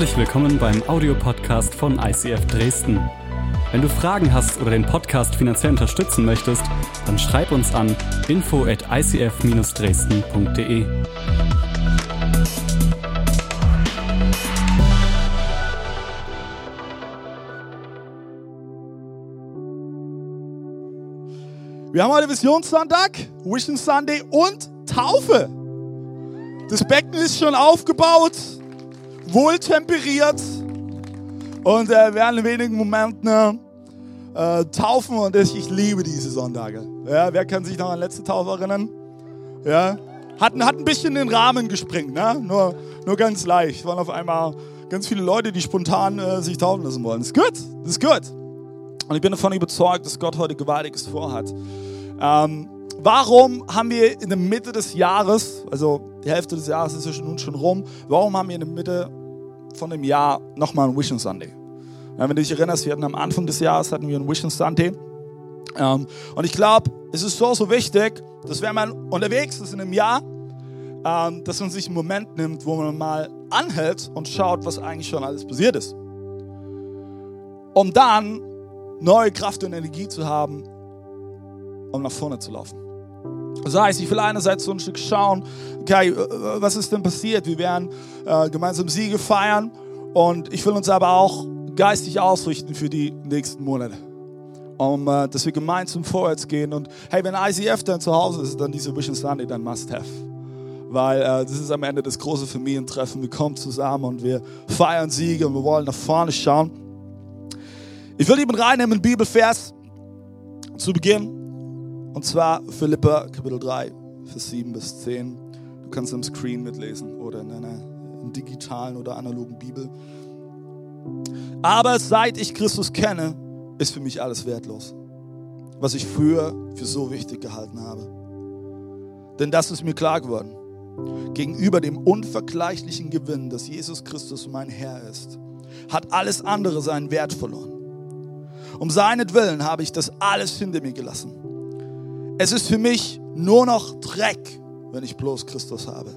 Herzlich willkommen beim Audiopodcast von ICF Dresden. Wenn du Fragen hast oder den Podcast finanziell unterstützen möchtest, dann schreib uns an info at icf-dresden.de. Wir haben heute Visionssonntag, Vision Sunday und Taufe. Das Becken ist schon aufgebaut, wohltemperiert und äh, werden in wenigen Momenten äh, taufen und ich, ich, liebe diese Sonntage. Ja, wer kann sich noch an letzte Taufe erinnern? Ja, hat, hat ein bisschen den Rahmen gesprengt, ne? nur, nur ganz leicht. Waren auf einmal ganz viele Leute, die spontan äh, sich taufen lassen wollen. Ist gut, ist gut. Und ich bin davon überzeugt, dass Gott heute Gewaltiges vorhat. Ähm, warum haben wir in der Mitte des Jahres, also die Hälfte des Jahres ist ja nun schon rum, warum haben wir in der Mitte von dem Jahr nochmal einen Vision Sunday? Ja, wenn du dich erinnerst, wir hatten am Anfang des Jahres hatten wir einen Vision Sunday. Ähm, und ich glaube, es ist so, so wichtig, dass wenn man unterwegs ist in einem Jahr, ähm, dass man sich einen Moment nimmt, wo man mal anhält und schaut, was eigentlich schon alles passiert ist. Um dann neue Kraft und Energie zu haben, um nach vorne zu laufen. Das heißt, ich will einerseits so ein Stück schauen, okay, äh, was ist denn passiert? Wir werden äh, gemeinsam Siege feiern und ich will uns aber auch geistig ausrichten für die nächsten Monate. Um, äh, dass wir gemeinsam vorwärts gehen und hey, wenn ICF dann zu Hause ist, dann diese Vision Sunday, dann must have. Weil äh, das ist am Ende das große Familientreffen. Wir kommen zusammen und wir feiern Siege und wir wollen nach vorne schauen. Ich will eben reinnehmen, einen Bibelvers zu Beginn. Und zwar Philippa Kapitel 3, Vers 7 bis 10. Du kannst am Screen mitlesen oder in einer digitalen oder analogen Bibel. Aber seit ich Christus kenne, ist für mich alles wertlos, was ich früher für so wichtig gehalten habe. Denn das ist mir klar geworden. Gegenüber dem unvergleichlichen Gewinn, dass Jesus Christus mein Herr ist, hat alles andere seinen Wert verloren. Um seinetwillen habe ich das alles hinter mir gelassen. Es ist für mich nur noch Dreck, wenn ich bloß Christus habe.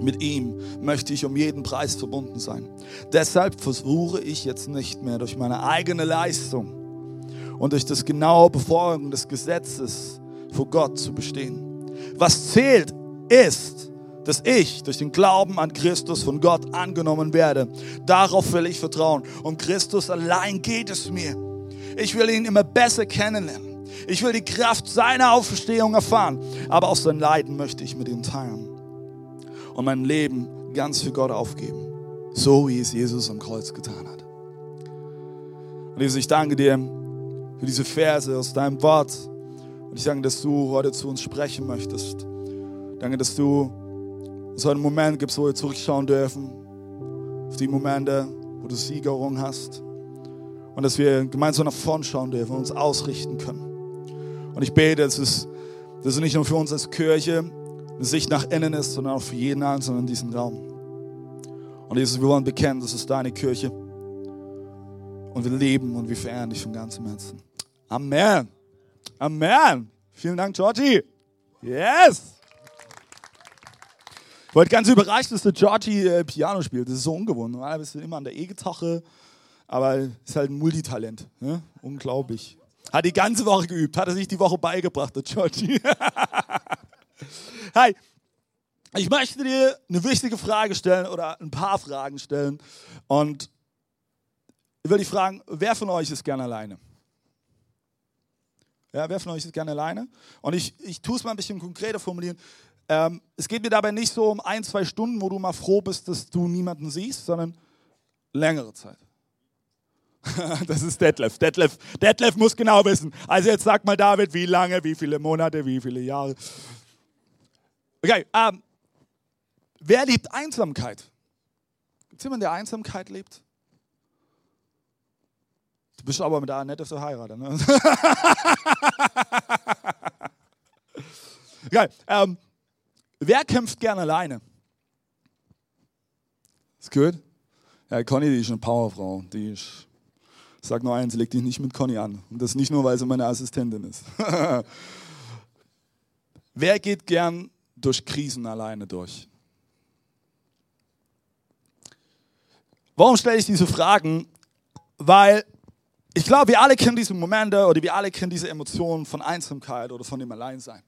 Mit ihm möchte ich um jeden Preis verbunden sein. Deshalb versuche ich jetzt nicht mehr durch meine eigene Leistung und durch das genaue Befolgen des Gesetzes vor Gott zu bestehen. Was zählt ist, dass ich durch den Glauben an Christus von Gott angenommen werde. Darauf will ich vertrauen. Um Christus allein geht es mir. Ich will ihn immer besser kennenlernen. Ich will die Kraft seiner Auferstehung erfahren. Aber auch sein Leiden möchte ich mit ihm teilen. Und mein Leben ganz für Gott aufgeben. So wie es Jesus am Kreuz getan hat. Und Jesus, ich danke dir für diese Verse aus deinem Wort. Und ich danke, dass du heute zu uns sprechen möchtest. Danke, dass du uns heute einen Moment gibst, wo wir zurückschauen dürfen. Auf die Momente, wo du Siegerung hast und dass wir gemeinsam nach vorn schauen dürfen und uns ausrichten können. Und ich bete, dass es, dass es nicht nur für uns als Kirche eine Sicht nach innen ist, sondern auch für jeden Einzelnen in diesem Raum. Und Jesus, wir wollen bekennen, das ist deine Kirche. Und wir leben und wir verehren dich von ganzem Herzen. Amen. Amen. Vielen Dank, Georgie. Yes. Ich wollte ganz überrascht, dass der Georgie äh, Piano spielt. Das ist so ungewohnt. Normalerweise bist du immer an der E-Gitarre aber ist halt ein Multitalent. Ne? Unglaublich. Hat die ganze Woche geübt, hat er sich die Woche beigebracht, der Georgie. Hi, ich möchte dir eine wichtige Frage stellen oder ein paar Fragen stellen. Und ich will dich fragen, wer von euch ist gerne alleine? Ja, wer von euch ist gerne alleine? Und ich, ich tue es mal ein bisschen konkreter formulieren. Ähm, es geht mir dabei nicht so um ein, zwei Stunden, wo du mal froh bist, dass du niemanden siehst, sondern längere Zeit. Das ist Detlef. Detlef. Detlef muss genau wissen. Also jetzt sag mal, David, wie lange, wie viele Monate, wie viele Jahre. Okay, ähm, wer liebt Einsamkeit? Gibt es jemanden, der Einsamkeit lebt? Du bist aber mit der Annette verheiratet. Ne? okay, ähm, wer kämpft gerne alleine? Ist gut? Ja, Conny, die ist eine Powerfrau. Die ist Sag nur eins, leg dich nicht mit Conny an. Und das nicht nur, weil sie meine Assistentin ist. Wer geht gern durch Krisen alleine durch? Warum stelle ich diese Fragen? Weil ich glaube, wir alle kennen diese Momente oder wir alle kennen diese Emotionen von Einsamkeit oder von dem Alleinsein.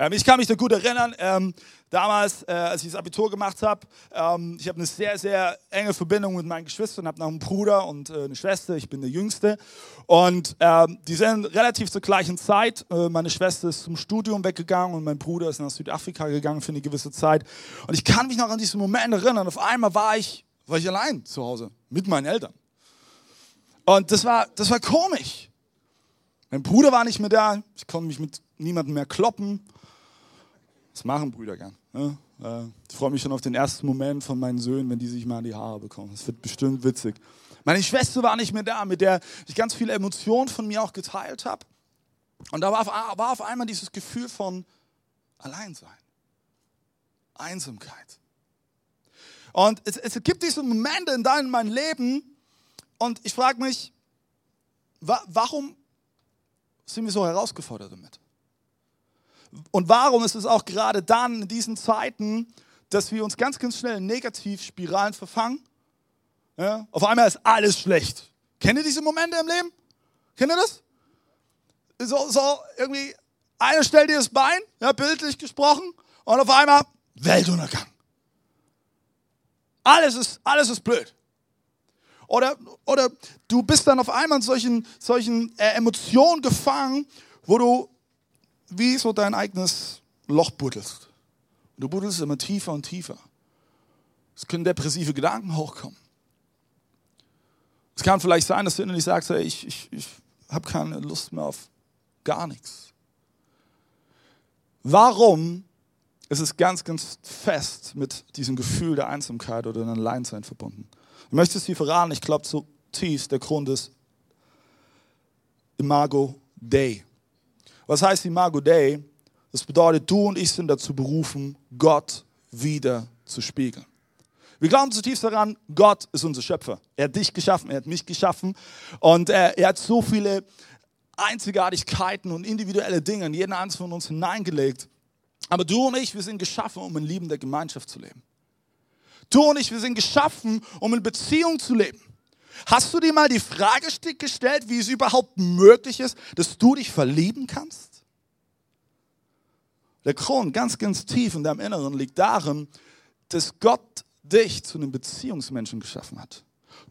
Ähm, ich kann mich da gut erinnern, ähm, damals, äh, als ich das Abitur gemacht habe, ähm, ich habe eine sehr, sehr enge Verbindung mit meinen Geschwistern, habe noch einen Bruder und äh, eine Schwester, ich bin der Jüngste. Und ähm, die sind relativ zur gleichen Zeit. Äh, meine Schwester ist zum Studium weggegangen und mein Bruder ist nach Südafrika gegangen für eine gewisse Zeit. Und ich kann mich noch an diesen Moment erinnern. Auf einmal war ich, war ich allein zu Hause mit meinen Eltern. Und das war, das war komisch. Mein Bruder war nicht mehr da, ich konnte mich mit niemandem mehr kloppen. Das machen Brüder gern. Ne? Ich freue mich schon auf den ersten Moment von meinen Söhnen, wenn die sich mal in die Haare bekommen. Das wird bestimmt witzig. Meine Schwester war nicht mehr da, mit der ich ganz viele Emotionen von mir auch geteilt habe. Und da war auf, war auf einmal dieses Gefühl von Alleinsein, Einsamkeit. Und es, es gibt diese Momente in deinem mein Leben, und ich frage mich, warum sind wir so herausgefordert damit? Und warum ist es auch gerade dann in diesen Zeiten, dass wir uns ganz, ganz schnell in Negativspiralen verfangen? Ja? Auf einmal ist alles schlecht. Kennt ihr diese Momente im Leben? Kennt ihr das? So, so irgendwie, einer stellt dir das Bein, ja, bildlich gesprochen, und auf einmal Weltuntergang. Alles ist, alles ist blöd. Oder, oder du bist dann auf einmal in solchen, solchen äh, Emotionen gefangen, wo du wie so dein eigenes Loch buddelst. Du buddelst immer tiefer und tiefer. Es können depressive Gedanken hochkommen. Es kann vielleicht sein, dass du innerlich sagst, hey, ich, ich, ich habe keine Lust mehr auf gar nichts. Warum ist es ganz, ganz fest mit diesem Gefühl der Einsamkeit oder der Alleinsein verbunden? Ich möchte es dir verraten, ich glaube zutiefst, der Grund ist Imago Dei. Was heißt Imago Dei? Das bedeutet, du und ich sind dazu berufen, Gott wieder zu spiegeln. Wir glauben zutiefst daran, Gott ist unser Schöpfer. Er hat dich geschaffen, er hat mich geschaffen und er, er hat so viele Einzigartigkeiten und individuelle Dinge in jeden einzelnen von uns hineingelegt. Aber du und ich, wir sind geschaffen, um in liebender Gemeinschaft zu leben. Du und ich, wir sind geschaffen, um in Beziehung zu leben. Hast du dir mal die Frage gestellt, wie es überhaupt möglich ist, dass du dich verlieben kannst? Der Grund ganz, ganz tief in deinem Inneren liegt darin, dass Gott dich zu einem Beziehungsmenschen geschaffen hat.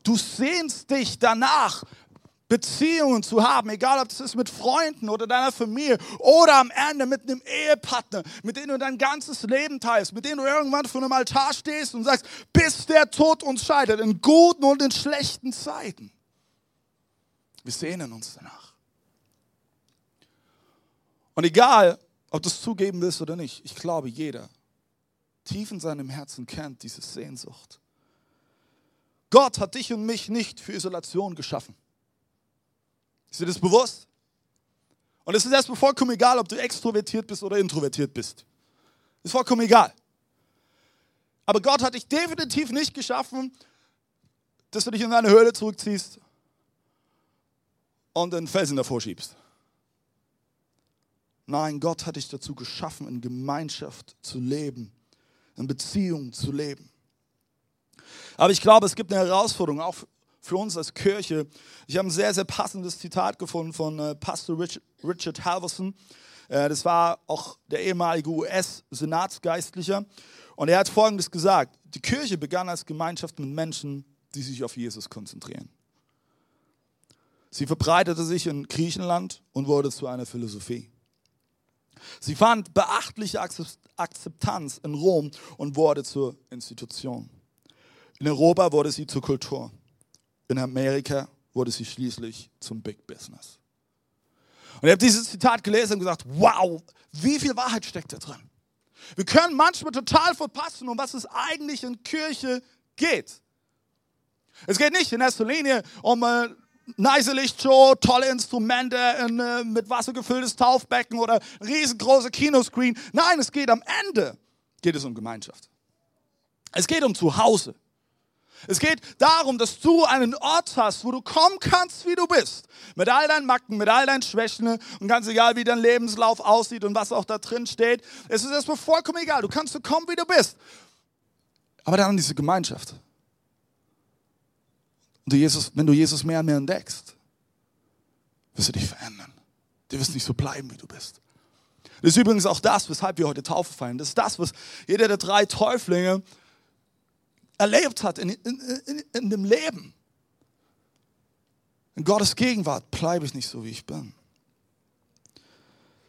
Du sehnst dich danach, Beziehungen zu haben, egal ob das ist mit Freunden oder deiner Familie oder am Ende mit einem Ehepartner, mit dem du dein ganzes Leben teilst, mit dem du irgendwann vor einem Altar stehst und sagst, bis der Tod uns scheidet, in guten und in schlechten Zeiten. Wir sehnen uns danach. Und egal, ob du es zugeben willst oder nicht, ich glaube, jeder tief in seinem Herzen kennt diese Sehnsucht. Gott hat dich und mich nicht für Isolation geschaffen. Ist dir das bewusst? Und es ist erstmal vollkommen egal, ob du extrovertiert bist oder introvertiert bist. Ist vollkommen egal. Aber Gott hat dich definitiv nicht geschaffen, dass du dich in deine Höhle zurückziehst und den Felsen davor schiebst. Nein, Gott hat dich dazu geschaffen, in Gemeinschaft zu leben, in Beziehung zu leben. Aber ich glaube, es gibt eine Herausforderung, auch für uns als Kirche. Ich habe ein sehr, sehr passendes Zitat gefunden von äh, Pastor Rich, Richard Halverson. Äh, das war auch der ehemalige US-Senatsgeistlicher. Und er hat Folgendes gesagt. Die Kirche begann als Gemeinschaft mit Menschen, die sich auf Jesus konzentrieren. Sie verbreitete sich in Griechenland und wurde zu einer Philosophie. Sie fand beachtliche Akzeptanz in Rom und wurde zur Institution. In Europa wurde sie zur Kultur. In Amerika wurde sie schließlich zum Big Business. Und ich habe dieses Zitat gelesen und gesagt, wow, wie viel Wahrheit steckt da drin. Wir können manchmal total verpassen, um was es eigentlich in Kirche geht. Es geht nicht in erster Linie um eine nice Lichtshow, tolle Instrumente, ein äh, mit Wasser gefülltes Taufbecken oder riesengroße Kinoscreen. Nein, es geht am Ende, geht es um Gemeinschaft. Es geht um Zuhause. Es geht darum, dass du einen Ort hast, wo du kommen kannst, wie du bist. Mit all deinen Macken, mit all deinen Schwächen und ganz egal, wie dein Lebenslauf aussieht und was auch da drin steht. Es ist erstmal vollkommen egal. Du kannst so kommen, wie du bist. Aber dann diese Gemeinschaft. Und du Jesus, wenn du Jesus mehr und mehr entdeckst, wirst du dich verändern. Du wirst nicht so bleiben, wie du bist. Das ist übrigens auch das, weshalb wir heute Taufe feiern. Das ist das, was jeder der drei Täuflinge erlebt hat in, in, in, in dem Leben. In Gottes Gegenwart bleibe ich nicht so, wie ich bin.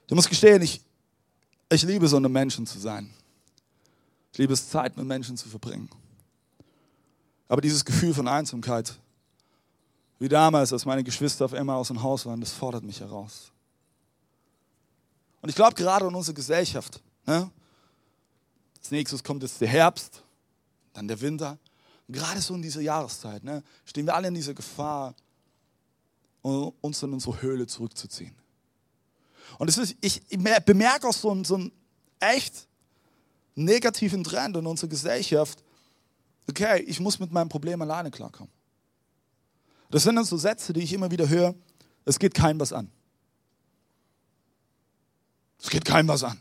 Du musst gestehen, ich, ich liebe so eine Menschen zu sein. Ich liebe es, Zeit mit Menschen zu verbringen. Aber dieses Gefühl von Einsamkeit, wie damals, als meine Geschwister auf einmal aus dem Haus waren, das fordert mich heraus. Und ich glaube gerade in unserer Gesellschaft, ne? als nächstes kommt jetzt der Herbst, dann der Winter. Gerade so in dieser Jahreszeit ne, stehen wir alle in dieser Gefahr, uns in unsere Höhle zurückzuziehen. Und es ist, ich bemerke auch so einen, so einen echt negativen Trend in unserer Gesellschaft. Okay, ich muss mit meinem Problem alleine klarkommen. Das sind dann so Sätze, die ich immer wieder höre. Es geht keinem was an. Es geht keinem was an.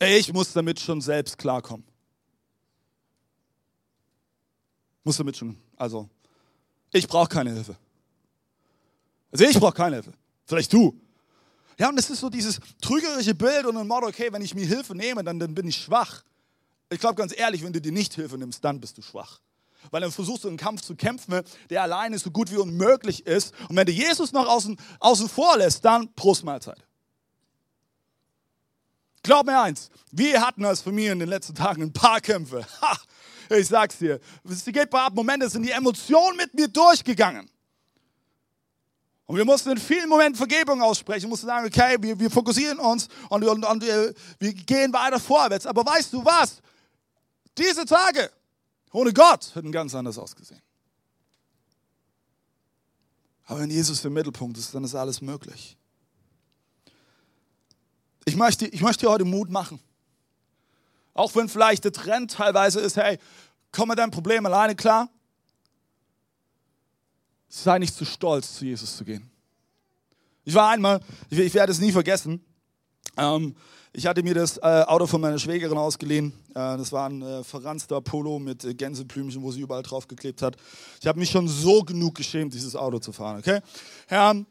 Ich muss damit schon selbst klarkommen. Muss damit schon, also, ich brauche keine Hilfe. Also ich brauche keine Hilfe. Vielleicht du. Ja, und es ist so dieses trügerische Bild und ein Motto, okay, wenn ich mir Hilfe nehme, dann, dann bin ich schwach. Ich glaube ganz ehrlich, wenn du dir nicht Hilfe nimmst, dann bist du schwach. Weil dann versuchst du einen Kampf zu kämpfen, der alleine so gut wie unmöglich ist. Und wenn du Jesus noch außen, außen vor lässt, dann Prostmahlzeit. Glaub mir eins, wir hatten als Familie in den letzten Tagen ein paar Kämpfe. Ha, ich sag's dir. Es geht bei Momente, sind die Emotionen mit mir durchgegangen. Und wir mussten in vielen Momenten Vergebung aussprechen, mussten sagen, okay, wir, wir fokussieren uns und, und, und wir, wir gehen weiter vorwärts. Aber weißt du was? Diese Tage ohne Gott hätten ganz anders ausgesehen. Aber wenn Jesus der Mittelpunkt ist, dann ist alles möglich. Ich möchte, ich möchte dir heute Mut machen. Auch wenn vielleicht der Trend teilweise ist, hey, komm mit deinem Problem alleine klar. Sei nicht zu stolz, zu Jesus zu gehen. Ich war einmal, ich, ich werde es nie vergessen, ähm, ich hatte mir das äh, Auto von meiner Schwägerin ausgeliehen. Äh, das war ein äh, verranzter Polo mit äh, Gänseblümchen, wo sie überall drauf geklebt hat. Ich habe mich schon so genug geschämt, dieses Auto zu fahren. Okay? Ja, und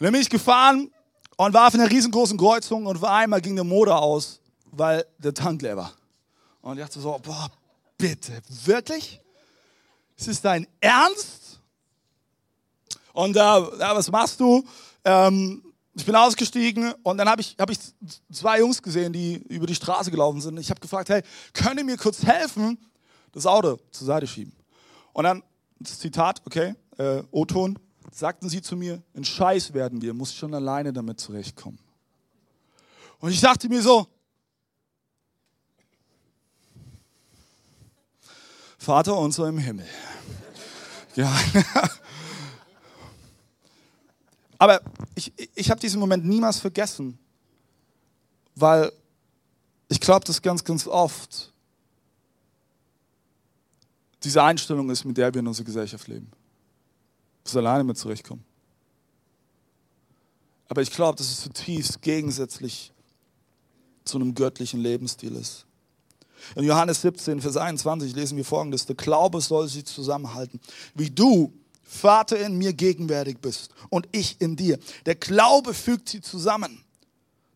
dann bin ich gefahren und war auf einer riesengroßen Kreuzung und war einmal ging der Motor aus, weil der Tank leer war. Und ich dachte so, boah, bitte, wirklich? Ist es dein Ernst? Und äh, was machst du? Ähm, ich bin ausgestiegen und dann habe ich, hab ich zwei Jungs gesehen, die über die Straße gelaufen sind. Ich habe gefragt, hey, könnt ihr mir kurz helfen, das Auto zur Seite schieben? Und dann, Zitat, okay, äh, O-Ton, sagten sie zu mir, ein Scheiß werden wir, muss schon alleine damit zurechtkommen. Und ich dachte mir so, Vater unser im Himmel. Ja. Aber ich, ich habe diesen Moment niemals vergessen, weil ich glaube, dass ganz, ganz oft diese Einstellung ist, mit der wir in unserer Gesellschaft leben. Dass alleine mit zurechtkommen. Aber ich glaube, dass es zutiefst gegensätzlich zu einem göttlichen Lebensstil ist. In Johannes 17, Vers 21 lesen wir folgendes: Der Glaube soll sich zusammenhalten. Wie du Vater in mir gegenwärtig bist und ich in dir. Der Glaube fügt sie zusammen.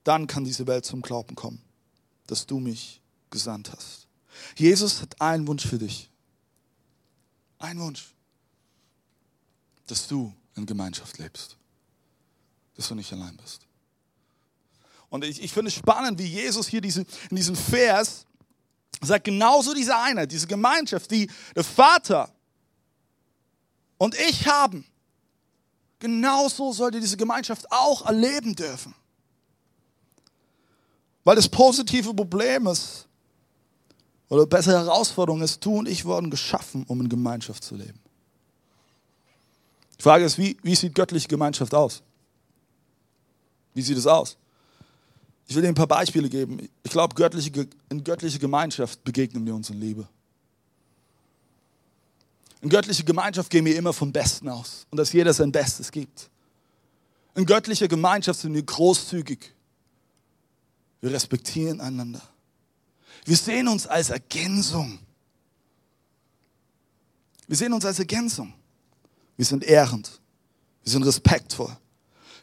Dann kann diese Welt zum Glauben kommen, dass du mich gesandt hast. Jesus hat einen Wunsch für dich. Ein Wunsch. Dass du in Gemeinschaft lebst. Dass du nicht allein bist. Und ich, ich finde es spannend, wie Jesus hier diese, in diesem Vers sagt, genauso diese Einheit, diese Gemeinschaft, die der Vater und ich haben. Genauso sollte diese Gemeinschaft auch erleben dürfen. Weil das positive Problem ist, oder bessere Herausforderung ist, du und ich wurden geschaffen, um in Gemeinschaft zu leben. Die Frage ist, wie, wie sieht göttliche Gemeinschaft aus? Wie sieht es aus? Ich will dir ein paar Beispiele geben. Ich glaube, göttliche, in göttliche Gemeinschaft begegnen wir uns in Liebe. In göttlicher Gemeinschaft gehen wir immer vom Besten aus und dass jeder sein Bestes gibt. In göttlicher Gemeinschaft sind wir großzügig. Wir respektieren einander. Wir sehen uns als Ergänzung. Wir sehen uns als Ergänzung. Wir sind ehrend. Wir sind respektvoll.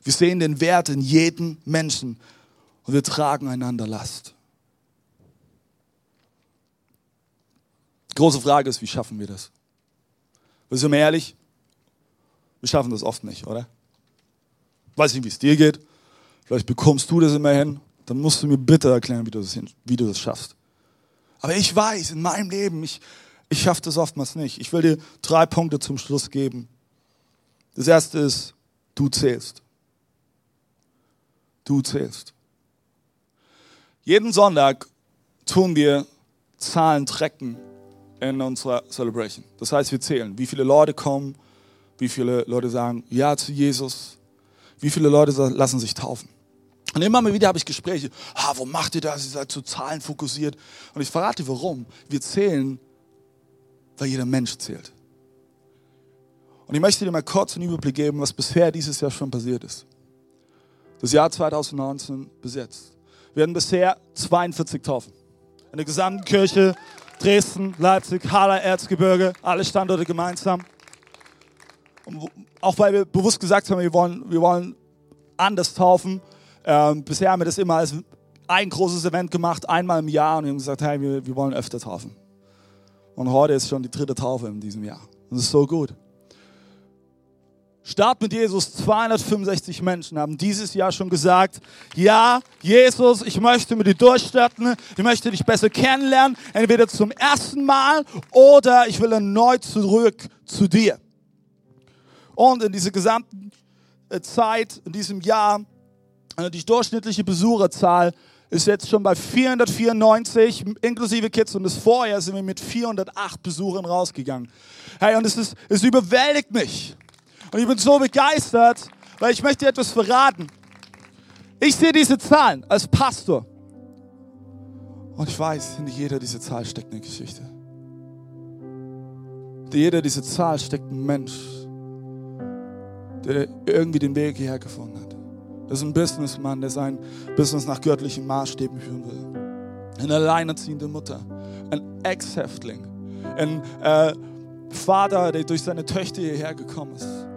Wir sehen den Wert in jedem Menschen und wir tragen einander Last. Die große Frage ist, wie schaffen wir das? Wir sind ehrlich, wir schaffen das oft nicht, oder? Weiß nicht, wie es dir geht. Vielleicht bekommst du das immer hin. Dann musst du mir bitte erklären, wie du das, wie du das schaffst. Aber ich weiß, in meinem Leben, ich, ich schaffe das oftmals nicht. Ich will dir drei Punkte zum Schluss geben. Das erste ist, du zählst. Du zählst. Jeden Sonntag tun wir Zahlen trecken in unserer Celebration. Das heißt, wir zählen, wie viele Leute kommen, wie viele Leute sagen Ja zu Jesus, wie viele Leute lassen sich taufen. Und immer mal wieder habe ich Gespräche, ah, warum macht ihr das? Ihr seid zu Zahlen fokussiert. Und ich verrate warum. Wir zählen, weil jeder Mensch zählt. Und ich möchte dir mal kurz einen Überblick geben, was bisher dieses Jahr schon passiert ist. Das Jahr 2019 bis jetzt. Wir hatten bisher 42 Taufen. In der gesamten Kirche Dresden, Leipzig, Haller, Erzgebirge, alle Standorte gemeinsam. Und auch weil wir bewusst gesagt haben, wir wollen, wir wollen anders taufen. Ähm, bisher haben wir das immer als ein großes Event gemacht, einmal im Jahr und wir haben gesagt, hey, wir, wir wollen öfter taufen. Und heute ist schon die dritte Taufe in diesem Jahr. Das ist so gut. Start mit Jesus, 265 Menschen haben dieses Jahr schon gesagt, ja, Jesus, ich möchte mit dir durchstarten, ich möchte dich besser kennenlernen, entweder zum ersten Mal oder ich will erneut zurück zu dir. Und in dieser gesamten äh, Zeit, in diesem Jahr, äh, die durchschnittliche Besucherzahl ist jetzt schon bei 494, inklusive Kids. Und das Vorjahr sind wir mit 408 Besuchern rausgegangen. Hey, und es, ist, es überwältigt mich. Und ich bin so begeistert, weil ich möchte dir etwas verraten. Ich sehe diese Zahlen als Pastor. Und ich weiß, hinter jeder dieser Zahl steckt eine Geschichte. Hinter jeder dieser Zahl steckt ein Mensch, der irgendwie den Weg hierher gefunden hat. Das ist ein Businessmann, der sein Business nach göttlichen Maßstäben führen will. Eine alleinerziehende Mutter, ein Ex-Häftling, ein äh, Vater, der durch seine Töchter hierher gekommen ist.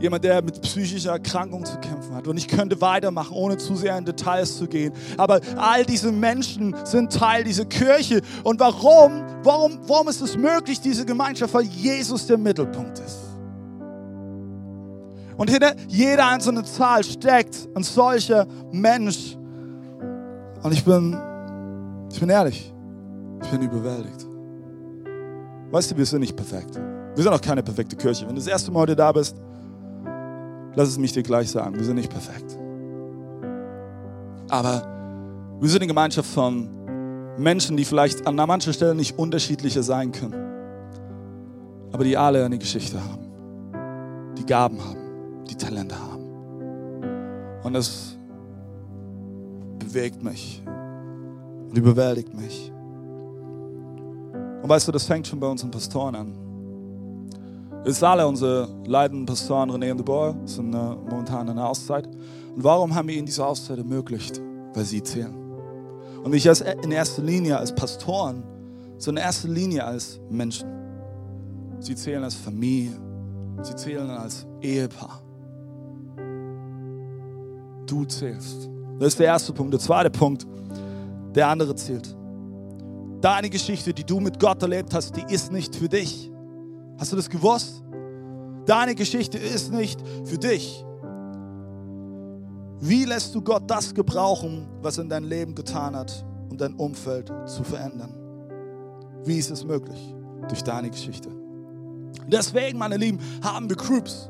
Jemand, der mit psychischer Erkrankung zu kämpfen hat. Und ich könnte weitermachen, ohne zu sehr in Details zu gehen. Aber all diese Menschen sind Teil dieser Kirche. Und warum? Warum, warum ist es möglich, diese Gemeinschaft? Weil Jesus der Mittelpunkt ist. Und hinter jeder einzelnen Zahl steckt ein solcher Mensch. Und ich bin, ich bin ehrlich, ich bin überwältigt. Weißt du, wir sind nicht perfekt. Wir sind auch keine perfekte Kirche. Wenn du das erste Mal heute da bist, lass es mich dir gleich sagen, wir sind nicht perfekt. Aber wir sind eine Gemeinschaft von Menschen, die vielleicht an mancher Stelle nicht unterschiedlicher sein können, aber die alle eine Geschichte haben, die Gaben haben, die Talente haben. Und das bewegt mich und überwältigt mich. Und weißt du, das fängt schon bei unseren Pastoren an. Sind alle unsere leitenden Pastoren René und de Boer, sind äh, momentan in einer Auszeit. Und warum haben wir ihnen diese Auszeit ermöglicht? Weil sie zählen. Und nicht als, in erster Linie als Pastoren, sondern in erster Linie als Menschen. Sie zählen als Familie. Sie zählen als Ehepaar. Du zählst. Das ist der erste Punkt. Der zweite Punkt, der andere zählt. Deine Geschichte, die du mit Gott erlebt hast, die ist nicht für dich. Hast du das gewusst? Deine Geschichte ist nicht für dich. Wie lässt du Gott das gebrauchen, was er in dein Leben getan hat, um dein Umfeld zu verändern? Wie ist es möglich? Durch deine Geschichte. Deswegen, meine Lieben, haben wir Groups.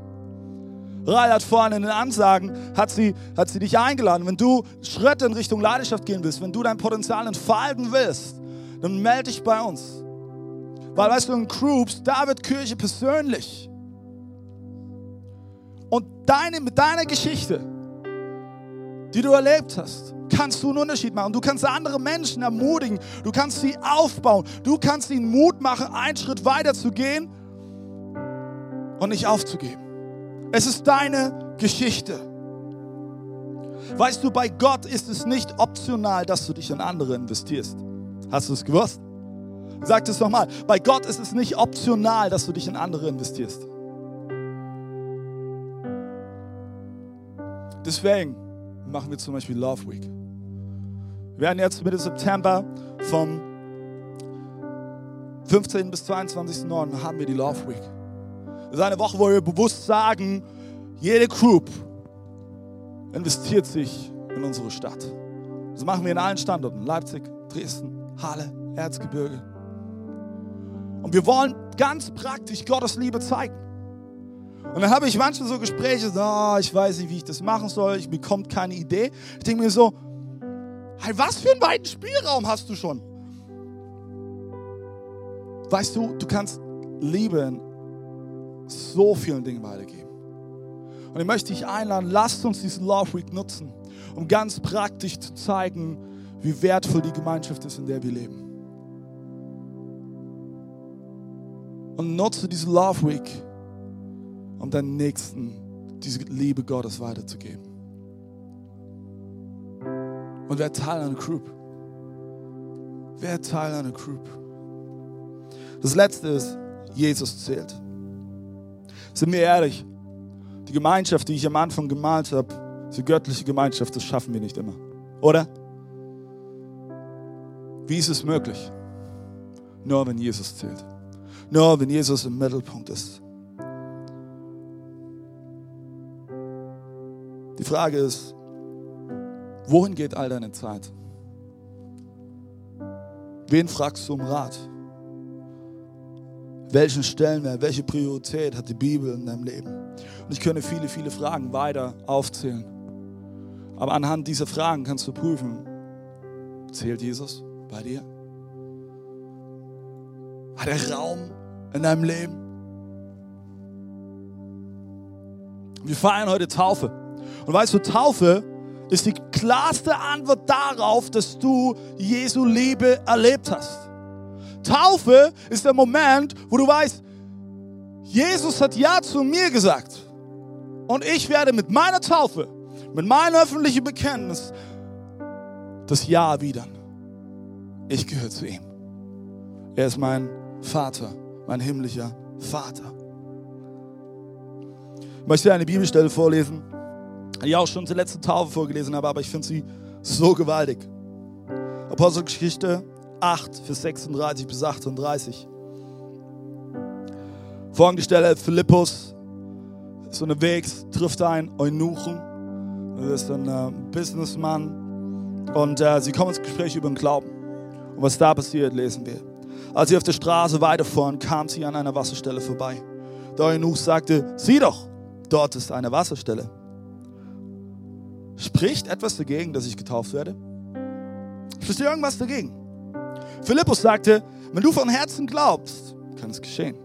Rai hat vorhin in den Ansagen, hat sie, hat sie dich eingeladen. Wenn du Schritte in Richtung Leidenschaft gehen willst, wenn du dein Potenzial entfalten willst, dann melde dich bei uns. Weil, weißt du, in Groups, da wird Kirche persönlich. Und deine, mit deiner Geschichte, die du erlebt hast, kannst du einen Unterschied machen. Du kannst andere Menschen ermutigen. Du kannst sie aufbauen. Du kannst ihnen Mut machen, einen Schritt weiter zu gehen und nicht aufzugeben. Es ist deine Geschichte. Weißt du, bei Gott ist es nicht optional, dass du dich in andere investierst. Hast du es gewusst? Sag das nochmal. Bei Gott ist es nicht optional, dass du dich in andere investierst. Deswegen machen wir zum Beispiel Love Week. Wir werden jetzt Mitte September vom 15. bis 22.09. haben wir die Love Week. Das ist eine Woche, wo wir bewusst sagen, jede Group investiert sich in unsere Stadt. Das machen wir in allen Standorten. Leipzig, Dresden, Halle, Erzgebirge. Und wir wollen ganz praktisch Gottes Liebe zeigen. Und dann habe ich manchmal so Gespräche, so, oh, ich weiß nicht, wie ich das machen soll, ich bekomme keine Idee. Ich denke mir so, hey, was für einen weiten Spielraum hast du schon? Weißt du, du kannst Liebe in so vielen Dingen weitergeben. Und ich möchte dich einladen, lasst uns diesen Love Week nutzen, um ganz praktisch zu zeigen, wie wertvoll die Gemeinschaft ist, in der wir leben. Und nutze diese Love Week, um deinen Nächsten diese Liebe Gottes weiterzugeben. Und wer Teil einer Group. Wer Teil einer Group. Das letzte ist, Jesus zählt. Sind wir ehrlich, die Gemeinschaft, die ich am Anfang gemalt habe, diese göttliche Gemeinschaft, das schaffen wir nicht immer. Oder? Wie ist es möglich? Nur wenn Jesus zählt. Nur wenn Jesus im Mittelpunkt ist. Die Frage ist, wohin geht all deine Zeit? Wen fragst du um Rat? Welchen Stellenwert, welche Priorität hat die Bibel in deinem Leben? Und ich könnte viele, viele Fragen weiter aufzählen. Aber anhand dieser Fragen kannst du prüfen, zählt Jesus bei dir? Hat er Raum in deinem Leben? Wir feiern heute Taufe. Und weißt du, Taufe ist die klarste Antwort darauf, dass du Jesu Liebe erlebt hast. Taufe ist der Moment, wo du weißt, Jesus hat Ja zu mir gesagt. Und ich werde mit meiner Taufe, mit meinem öffentlichen Bekenntnis das Ja erwidern. Ich gehöre zu ihm. Er ist mein Vater, mein himmlischer Vater. Ich möchte eine Bibelstelle vorlesen, die ich auch schon zur letzten Taufe vorgelesen habe, aber ich finde sie so gewaltig. Apostelgeschichte 8, Vers 36 bis 38. Folgende Stelle, Philippus ist unterwegs, trifft einen Eunuchen, er ist ein äh, Businessman und äh, sie kommen ins Gespräch über den Glauben. Und was da passiert, lesen wir. Als sie auf der Straße weiterfuhren, kam sie an einer Wasserstelle vorbei. Der Eunuch sagte, sieh doch, dort ist eine Wasserstelle. Spricht etwas dagegen, dass ich getauft werde? Spricht irgendwas dagegen? Philippus sagte, wenn du von Herzen glaubst, kann es geschehen.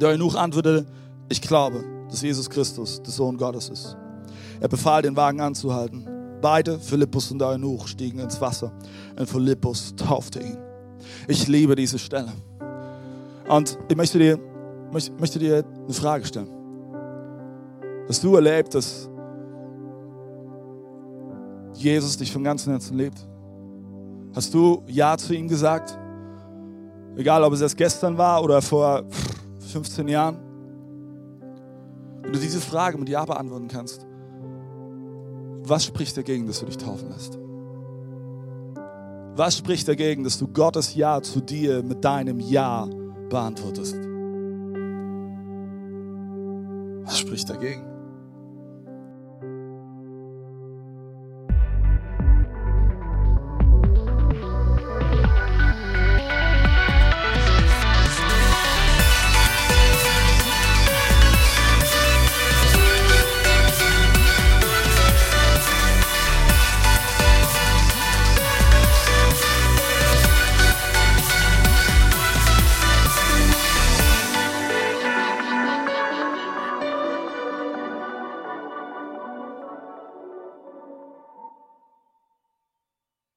Der Eunuch antwortete, ich glaube, dass Jesus Christus der Sohn Gottes ist. Er befahl, den Wagen anzuhalten. Beide, Philippus und der Eunuch, stiegen ins Wasser und Philippus taufte ihn. Ich liebe diese Stelle. Und ich möchte dir, möchte, möchte dir eine Frage stellen. Hast du erlebt, dass Jesus dich von ganzem Herzen liebt? Hast du Ja zu ihm gesagt? Egal, ob es erst gestern war oder vor 15 Jahren. Wenn du diese Frage mit Ja beantworten kannst, was spricht dagegen, dass du dich taufen lässt? Was spricht dagegen, dass du Gottes Ja zu dir mit deinem Ja beantwortest? Was spricht dagegen?